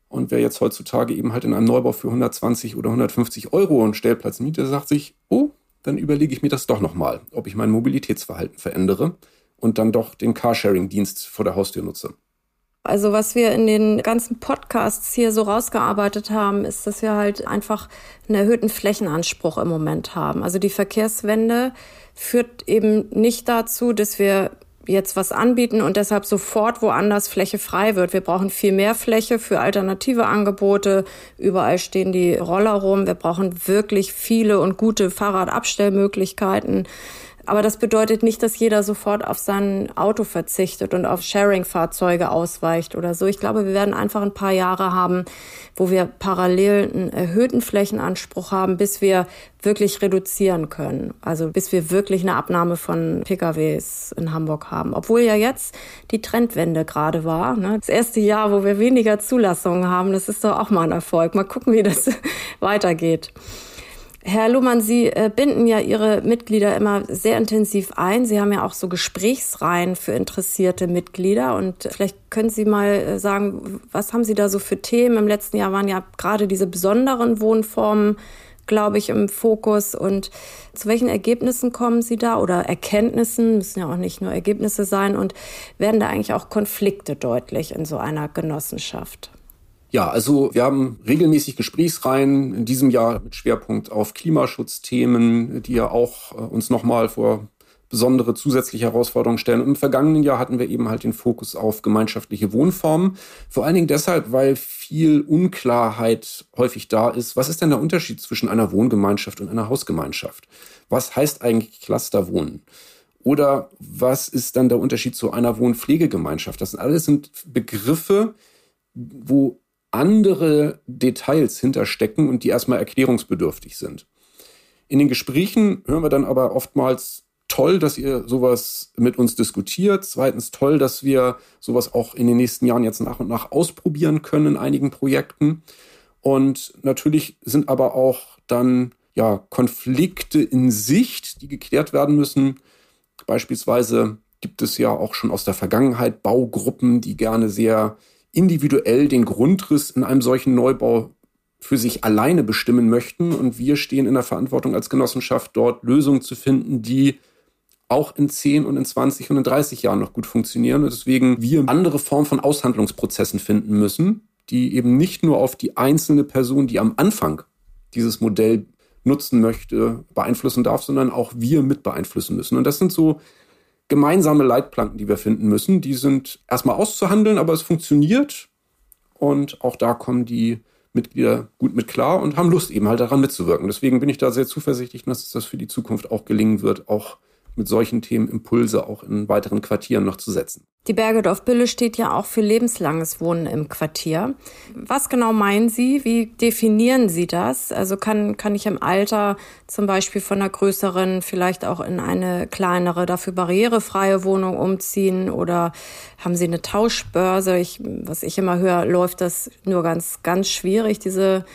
Und wer jetzt heutzutage eben halt in einem Neubau für 120 oder 150 Euro einen Stellplatz mietet, sagt sich, oh, dann überlege ich mir das doch nochmal, ob ich mein Mobilitätsverhalten verändere und dann doch den Carsharing-Dienst vor der Haustür nutze. Also was wir in den ganzen Podcasts hier so rausgearbeitet haben, ist, dass wir halt einfach einen erhöhten Flächenanspruch im Moment haben. Also die Verkehrswende führt eben nicht dazu, dass wir jetzt was anbieten und deshalb sofort woanders Fläche frei wird. Wir brauchen viel mehr Fläche für alternative Angebote. Überall stehen die Roller rum. Wir brauchen wirklich viele und gute Fahrradabstellmöglichkeiten. Aber das bedeutet nicht, dass jeder sofort auf sein Auto verzichtet und auf Sharing-Fahrzeuge ausweicht oder so. Ich glaube, wir werden einfach ein paar Jahre haben, wo wir parallel einen erhöhten Flächenanspruch haben, bis wir wirklich reduzieren können. Also bis wir wirklich eine Abnahme von PKWs in Hamburg haben. Obwohl ja jetzt die Trendwende gerade war. Ne? Das erste Jahr, wo wir weniger Zulassungen haben, das ist doch auch mal ein Erfolg. Mal gucken, wie das weitergeht. Herr Luhmann, Sie äh, binden ja Ihre Mitglieder immer sehr intensiv ein. Sie haben ja auch so Gesprächsreihen für interessierte Mitglieder. Und vielleicht können Sie mal äh, sagen, was haben Sie da so für Themen? Im letzten Jahr waren ja gerade diese besonderen Wohnformen, glaube ich, im Fokus. Und zu welchen Ergebnissen kommen Sie da oder Erkenntnissen? Müssen ja auch nicht nur Ergebnisse sein. Und werden da eigentlich auch Konflikte deutlich in so einer Genossenschaft? Ja, also wir haben regelmäßig Gesprächsreihen in diesem Jahr mit Schwerpunkt auf Klimaschutzthemen, die ja auch äh, uns nochmal vor besondere zusätzliche Herausforderungen stellen. Und Im vergangenen Jahr hatten wir eben halt den Fokus auf gemeinschaftliche Wohnformen. Vor allen Dingen deshalb, weil viel Unklarheit häufig da ist. Was ist denn der Unterschied zwischen einer Wohngemeinschaft und einer Hausgemeinschaft? Was heißt eigentlich Clusterwohnen? Oder was ist dann der Unterschied zu einer Wohnpflegegemeinschaft? Das alles sind Begriffe, wo andere Details hinterstecken und die erstmal erklärungsbedürftig sind. In den Gesprächen hören wir dann aber oftmals toll, dass ihr sowas mit uns diskutiert. Zweitens toll, dass wir sowas auch in den nächsten Jahren jetzt nach und nach ausprobieren können in einigen Projekten. Und natürlich sind aber auch dann ja Konflikte in Sicht, die geklärt werden müssen. Beispielsweise gibt es ja auch schon aus der Vergangenheit Baugruppen, die gerne sehr individuell den Grundriss in einem solchen Neubau für sich alleine bestimmen möchten. Und wir stehen in der Verantwortung als Genossenschaft, dort Lösungen zu finden, die auch in 10 und in 20 und in 30 Jahren noch gut funktionieren. Und deswegen wir andere Formen von Aushandlungsprozessen finden müssen, die eben nicht nur auf die einzelne Person, die am Anfang dieses Modell nutzen möchte, beeinflussen darf, sondern auch wir mit beeinflussen müssen. Und das sind so gemeinsame Leitplanken, die wir finden müssen. Die sind erstmal auszuhandeln, aber es funktioniert. Und auch da kommen die Mitglieder gut mit klar und haben Lust eben halt daran mitzuwirken. Deswegen bin ich da sehr zuversichtlich, dass das für die Zukunft auch gelingen wird, auch mit solchen Themen Impulse auch in weiteren Quartieren noch zu setzen. Die Bergedorf-Bille steht ja auch für lebenslanges Wohnen im Quartier. Was genau meinen Sie? Wie definieren Sie das? Also kann, kann ich im Alter zum Beispiel von einer größeren, vielleicht auch in eine kleinere, dafür barrierefreie Wohnung umziehen oder haben Sie eine Tauschbörse? Ich, was ich immer höre, läuft das nur ganz, ganz schwierig, diese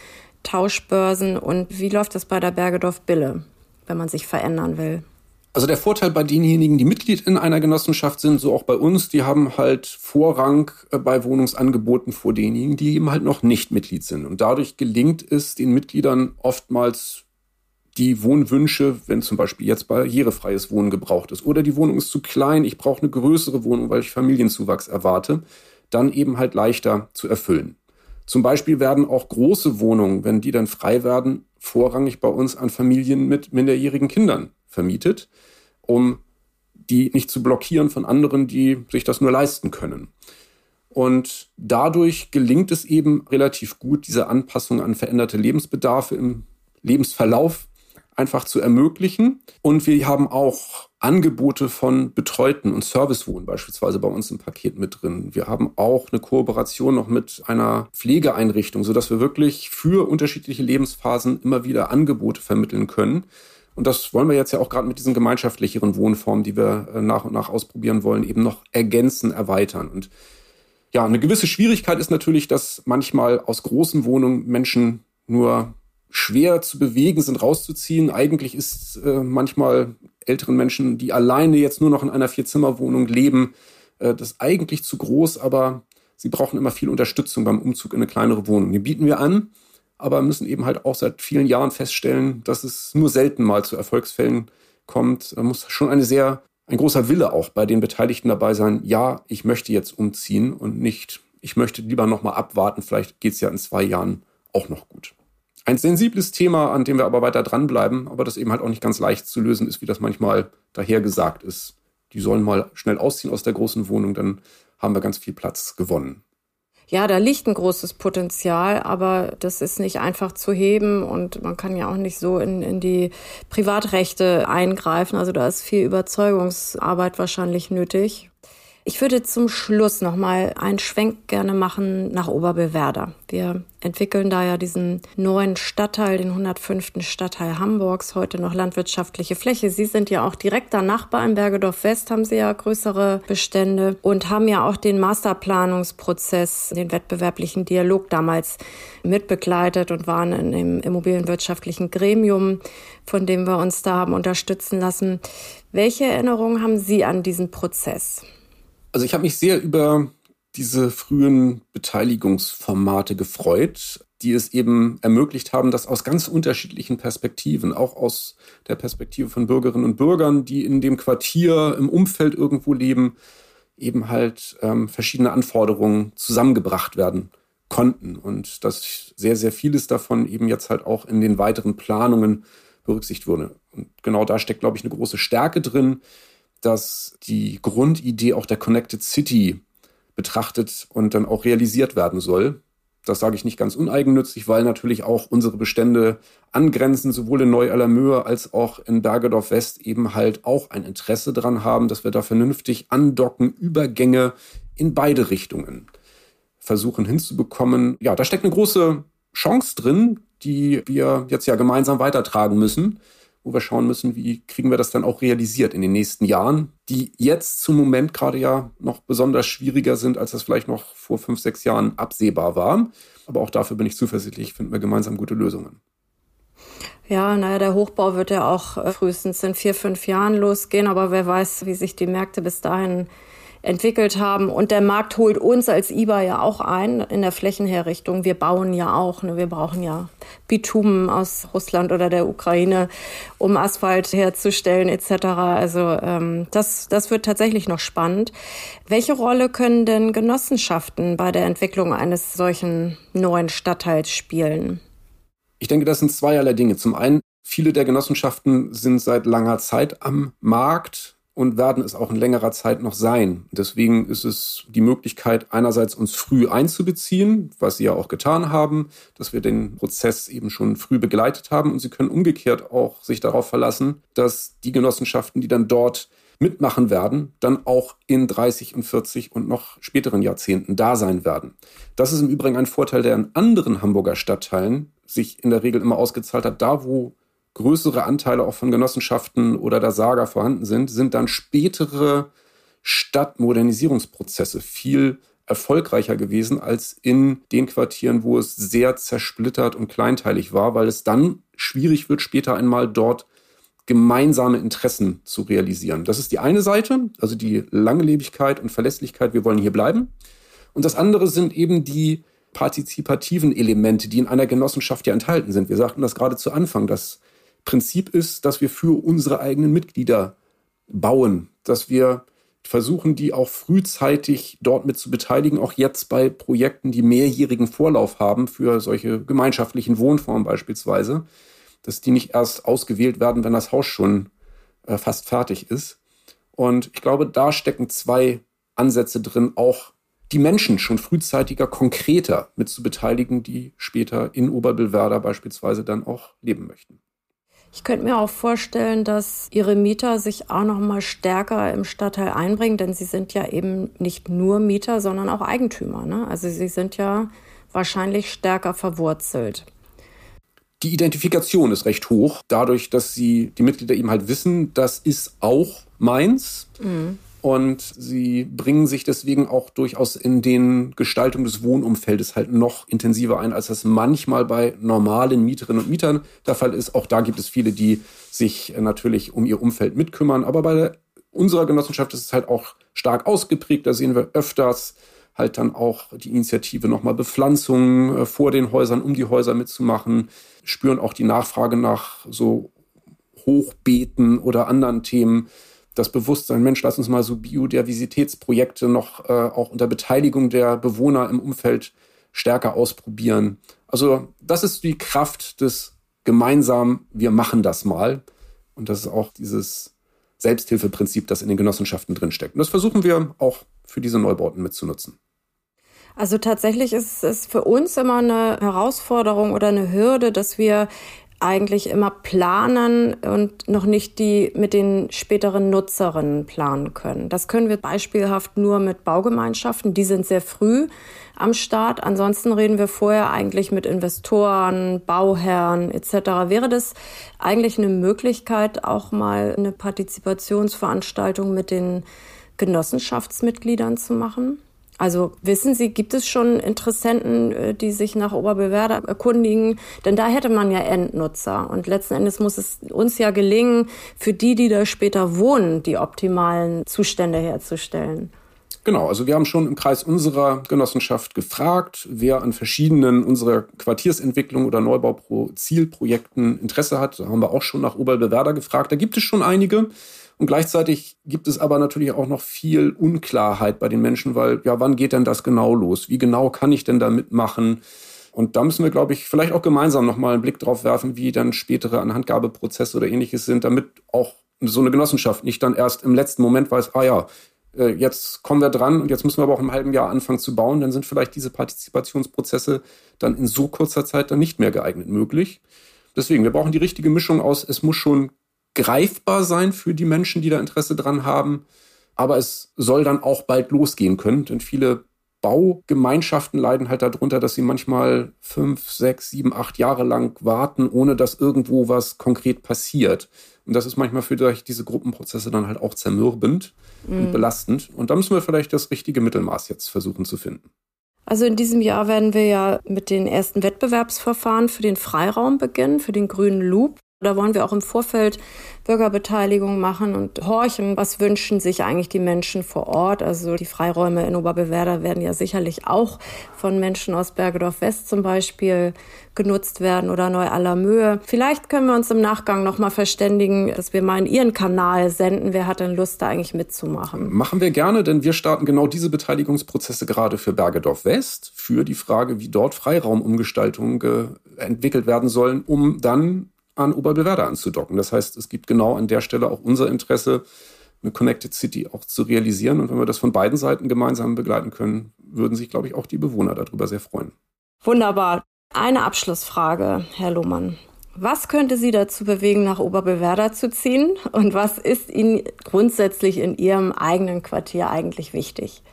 Tauschbörsen. Und wie läuft das bei der Bergedorf-Bille, wenn man sich verändern will? Also der Vorteil bei denjenigen, die Mitglied in einer Genossenschaft sind, so auch bei uns, die haben halt Vorrang äh, bei Wohnungsangeboten vor denjenigen, die eben halt noch nicht Mitglied sind. Und dadurch gelingt es den Mitgliedern oftmals die Wohnwünsche, wenn zum Beispiel jetzt barrierefreies Wohnen gebraucht ist oder die Wohnung ist zu klein, ich brauche eine größere Wohnung, weil ich Familienzuwachs erwarte, dann eben halt leichter zu erfüllen. Zum Beispiel werden auch große Wohnungen, wenn die dann frei werden, vorrangig bei uns an Familien mit minderjährigen Kindern vermietet, um die nicht zu blockieren von anderen, die sich das nur leisten können. Und dadurch gelingt es eben relativ gut, diese Anpassung an veränderte Lebensbedarfe im Lebensverlauf einfach zu ermöglichen. Und wir haben auch Angebote von Betreuten und Servicewohnen beispielsweise bei uns im Paket mit drin. Wir haben auch eine Kooperation noch mit einer Pflegeeinrichtung, sodass wir wirklich für unterschiedliche Lebensphasen immer wieder Angebote vermitteln können. Und das wollen wir jetzt ja auch gerade mit diesen gemeinschaftlicheren Wohnformen, die wir äh, nach und nach ausprobieren wollen, eben noch ergänzen, erweitern. Und ja, eine gewisse Schwierigkeit ist natürlich, dass manchmal aus großen Wohnungen Menschen nur schwer zu bewegen sind, rauszuziehen. Eigentlich ist äh, manchmal älteren Menschen, die alleine jetzt nur noch in einer Vierzimmerwohnung leben, äh, das eigentlich zu groß, aber sie brauchen immer viel Unterstützung beim Umzug in eine kleinere Wohnung. Die bieten wir an aber müssen eben halt auch seit vielen Jahren feststellen, dass es nur selten mal zu Erfolgsfällen kommt. Da muss schon eine sehr, ein großer Wille auch bei den Beteiligten dabei sein. Ja, ich möchte jetzt umziehen und nicht, ich möchte lieber noch mal abwarten. Vielleicht geht es ja in zwei Jahren auch noch gut. Ein sensibles Thema, an dem wir aber weiter dranbleiben, aber das eben halt auch nicht ganz leicht zu lösen ist, wie das manchmal daher gesagt ist. Die sollen mal schnell ausziehen aus der großen Wohnung, dann haben wir ganz viel Platz gewonnen ja, da liegt ein großes Potenzial, aber das ist nicht einfach zu heben und man kann ja auch nicht so in, in die Privatrechte eingreifen. Also da ist viel Überzeugungsarbeit wahrscheinlich nötig. Ich würde zum Schluss noch mal einen Schwenk gerne machen nach Oberbewerder. Wir entwickeln da ja diesen neuen Stadtteil, den 105. Stadtteil Hamburgs, heute noch landwirtschaftliche Fläche. Sie sind ja auch direkter Nachbar im Bergedorf West, haben Sie ja größere Bestände und haben ja auch den Masterplanungsprozess, den wettbewerblichen Dialog damals mitbegleitet und waren in dem immobilienwirtschaftlichen Gremium, von dem wir uns da haben unterstützen lassen. Welche Erinnerungen haben Sie an diesen Prozess? Also ich habe mich sehr über diese frühen Beteiligungsformate gefreut, die es eben ermöglicht haben, dass aus ganz unterschiedlichen Perspektiven, auch aus der Perspektive von Bürgerinnen und Bürgern, die in dem Quartier, im Umfeld irgendwo leben, eben halt ähm, verschiedene Anforderungen zusammengebracht werden konnten und dass sehr, sehr vieles davon eben jetzt halt auch in den weiteren Planungen berücksichtigt wurde. Und genau da steckt, glaube ich, eine große Stärke drin, dass die Grundidee auch der Connected City betrachtet und dann auch realisiert werden soll. Das sage ich nicht ganz uneigennützig, weil natürlich auch unsere Bestände angrenzen, sowohl in Neu-Allermöhe als auch in Bergedorf West eben halt auch ein Interesse daran haben, dass wir da vernünftig andocken, Übergänge in beide Richtungen versuchen hinzubekommen. Ja, da steckt eine große Chance drin, die wir jetzt ja gemeinsam weitertragen müssen wo wir schauen müssen, wie kriegen wir das dann auch realisiert in den nächsten Jahren, die jetzt zum Moment gerade ja noch besonders schwieriger sind, als das vielleicht noch vor fünf, sechs Jahren absehbar war. Aber auch dafür bin ich zuversichtlich, finden wir gemeinsam gute Lösungen. Ja, naja, der Hochbau wird ja auch äh, frühestens in vier, fünf Jahren losgehen, aber wer weiß, wie sich die Märkte bis dahin entwickelt haben. Und der Markt holt uns als IBA ja auch ein in der Flächenherrichtung. Wir bauen ja auch. Ne? Wir brauchen ja Bitumen aus Russland oder der Ukraine, um Asphalt herzustellen etc. Also ähm, das, das wird tatsächlich noch spannend. Welche Rolle können denn Genossenschaften bei der Entwicklung eines solchen neuen Stadtteils spielen? Ich denke, das sind zweierlei Dinge. Zum einen, viele der Genossenschaften sind seit langer Zeit am Markt und werden es auch in längerer Zeit noch sein. Deswegen ist es die Möglichkeit, einerseits uns früh einzubeziehen, was Sie ja auch getan haben, dass wir den Prozess eben schon früh begleitet haben. Und Sie können umgekehrt auch sich darauf verlassen, dass die Genossenschaften, die dann dort mitmachen werden, dann auch in 30 und 40 und noch späteren Jahrzehnten da sein werden. Das ist im Übrigen ein Vorteil, der in anderen Hamburger Stadtteilen sich in der Regel immer ausgezahlt hat. Da, wo größere Anteile auch von Genossenschaften oder der Saga vorhanden sind, sind dann spätere Stadtmodernisierungsprozesse viel erfolgreicher gewesen als in den Quartieren, wo es sehr zersplittert und kleinteilig war, weil es dann schwierig wird, später einmal dort gemeinsame Interessen zu realisieren. Das ist die eine Seite, also die Langlebigkeit und Verlässlichkeit, wir wollen hier bleiben. Und das andere sind eben die partizipativen Elemente, die in einer Genossenschaft ja enthalten sind. Wir sagten das gerade zu Anfang. Das Prinzip ist, dass wir für unsere eigenen Mitglieder bauen, dass wir versuchen, die auch frühzeitig dort mit zu beteiligen, auch jetzt bei Projekten, die mehrjährigen Vorlauf haben für solche gemeinschaftlichen Wohnformen beispielsweise dass die nicht erst ausgewählt werden, wenn das Haus schon äh, fast fertig ist. Und ich glaube, da stecken zwei Ansätze drin, auch die Menschen schon frühzeitiger, konkreter mit zu beteiligen, die später in Oberbillwerder beispielsweise dann auch leben möchten. Ich könnte mir auch vorstellen, dass Ihre Mieter sich auch noch mal stärker im Stadtteil einbringen, denn Sie sind ja eben nicht nur Mieter, sondern auch Eigentümer. Ne? Also Sie sind ja wahrscheinlich stärker verwurzelt. Die Identifikation ist recht hoch, dadurch, dass sie die Mitglieder eben halt wissen, das ist auch meins. Mhm. Und sie bringen sich deswegen auch durchaus in den Gestaltung des Wohnumfeldes halt noch intensiver ein, als das manchmal bei normalen Mieterinnen und Mietern der Fall ist. Auch da gibt es viele, die sich natürlich um ihr Umfeld mitkümmern. Aber bei unserer Genossenschaft ist es halt auch stark ausgeprägt. Da sehen wir öfters halt dann auch die Initiative nochmal Bepflanzungen äh, vor den Häusern, um die Häuser mitzumachen spüren auch die Nachfrage nach so Hochbeeten oder anderen Themen. Das Bewusstsein, Mensch, lass uns mal so Biodiversitätsprojekte noch äh, auch unter Beteiligung der Bewohner im Umfeld stärker ausprobieren. Also das ist die Kraft des gemeinsam, wir machen das mal. Und das ist auch dieses Selbsthilfeprinzip, das in den Genossenschaften drinsteckt. Und das versuchen wir auch für diese Neubauten mitzunutzen. Also tatsächlich ist es für uns immer eine Herausforderung oder eine Hürde, dass wir eigentlich immer planen und noch nicht die mit den späteren Nutzerinnen planen können. Das können wir beispielhaft nur mit Baugemeinschaften. Die sind sehr früh am Start. Ansonsten reden wir vorher eigentlich mit Investoren, Bauherren etc. Wäre das eigentlich eine Möglichkeit, auch mal eine Partizipationsveranstaltung mit den Genossenschaftsmitgliedern zu machen? Also wissen Sie, gibt es schon Interessenten, äh, die sich nach Oberbewerder erkundigen? Denn da hätte man ja Endnutzer. Und letzten Endes muss es uns ja gelingen, für die, die da später wohnen, die optimalen Zustände herzustellen. Genau, also wir haben schon im Kreis unserer Genossenschaft gefragt, wer an verschiedenen unserer Quartiersentwicklung oder Neubauzielprojekten Interesse hat. Da haben wir auch schon nach Oberbewerder gefragt. Da gibt es schon einige. Und gleichzeitig gibt es aber natürlich auch noch viel Unklarheit bei den Menschen, weil ja, wann geht denn das genau los? Wie genau kann ich denn da mitmachen? Und da müssen wir, glaube ich, vielleicht auch gemeinsam nochmal einen Blick drauf werfen, wie dann spätere Anhandgabeprozesse oder ähnliches sind, damit auch so eine Genossenschaft nicht dann erst im letzten Moment weiß, ah ja, äh, jetzt kommen wir dran und jetzt müssen wir aber auch im halben Jahr anfangen zu bauen, dann sind vielleicht diese Partizipationsprozesse dann in so kurzer Zeit dann nicht mehr geeignet möglich. Deswegen, wir brauchen die richtige Mischung aus, es muss schon greifbar sein für die Menschen, die da Interesse dran haben. Aber es soll dann auch bald losgehen können, denn viele Baugemeinschaften leiden halt darunter, dass sie manchmal fünf, sechs, sieben, acht Jahre lang warten, ohne dass irgendwo was konkret passiert. Und das ist manchmal für diese Gruppenprozesse dann halt auch zermürbend mhm. und belastend. Und da müssen wir vielleicht das richtige Mittelmaß jetzt versuchen zu finden. Also in diesem Jahr werden wir ja mit den ersten Wettbewerbsverfahren für den Freiraum beginnen, für den grünen Loop. Da wollen wir auch im Vorfeld Bürgerbeteiligung machen und horchen, was wünschen sich eigentlich die Menschen vor Ort. Also die Freiräume in Oberbewerder werden ja sicherlich auch von Menschen aus Bergedorf West zum Beispiel genutzt werden oder Neu-Allermöhe. Vielleicht können wir uns im Nachgang nochmal verständigen, dass wir mal in Ihren Kanal senden. Wer hat denn Lust, da eigentlich mitzumachen? Machen wir gerne, denn wir starten genau diese Beteiligungsprozesse gerade für Bergedorf West, für die Frage, wie dort Freiraumumgestaltungen entwickelt werden sollen, um dann an Oberbillwerder anzudocken. Das heißt, es gibt genau an der Stelle auch unser Interesse, eine Connected City auch zu realisieren. Und wenn wir das von beiden Seiten gemeinsam begleiten können, würden sich, glaube ich, auch die Bewohner darüber sehr freuen. Wunderbar. Eine Abschlussfrage, Herr Lohmann. Was könnte Sie dazu bewegen, nach Oberbewerder zu ziehen? Und was ist Ihnen grundsätzlich in Ihrem eigenen Quartier eigentlich wichtig?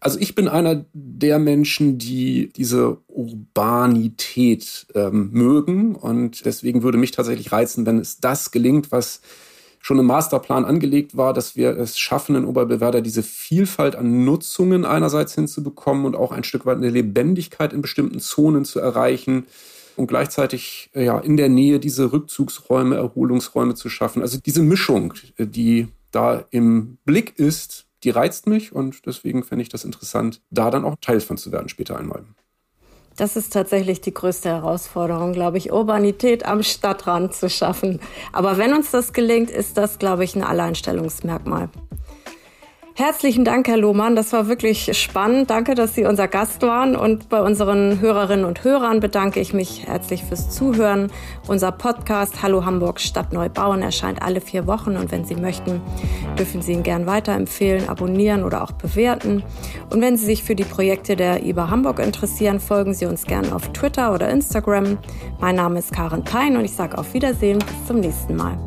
Also ich bin einer der Menschen, die diese Urbanität ähm, mögen und deswegen würde mich tatsächlich reizen, wenn es das gelingt, was schon im Masterplan angelegt war, dass wir es schaffen, in Oberbewerder diese Vielfalt an Nutzungen einerseits hinzubekommen und auch ein Stück weit eine Lebendigkeit in bestimmten Zonen zu erreichen und gleichzeitig ja in der Nähe diese Rückzugsräume, Erholungsräume zu schaffen. Also diese Mischung, die da im Blick ist, die reizt mich und deswegen fände ich das interessant, da dann auch Teil von zu werden später einmal. Das ist tatsächlich die größte Herausforderung, glaube ich, Urbanität am Stadtrand zu schaffen. Aber wenn uns das gelingt, ist das, glaube ich, ein Alleinstellungsmerkmal. Herzlichen Dank, Herr Lohmann. Das war wirklich spannend. Danke, dass Sie unser Gast waren. Und bei unseren Hörerinnen und Hörern bedanke ich mich herzlich fürs Zuhören. Unser Podcast Hallo Hamburg Stadt Neubauen erscheint alle vier Wochen. Und wenn Sie möchten, dürfen Sie ihn gern weiterempfehlen, abonnieren oder auch bewerten. Und wenn Sie sich für die Projekte der IBA Hamburg interessieren, folgen Sie uns gern auf Twitter oder Instagram. Mein Name ist Karen Pein und ich sage auf Wiedersehen. Bis zum nächsten Mal.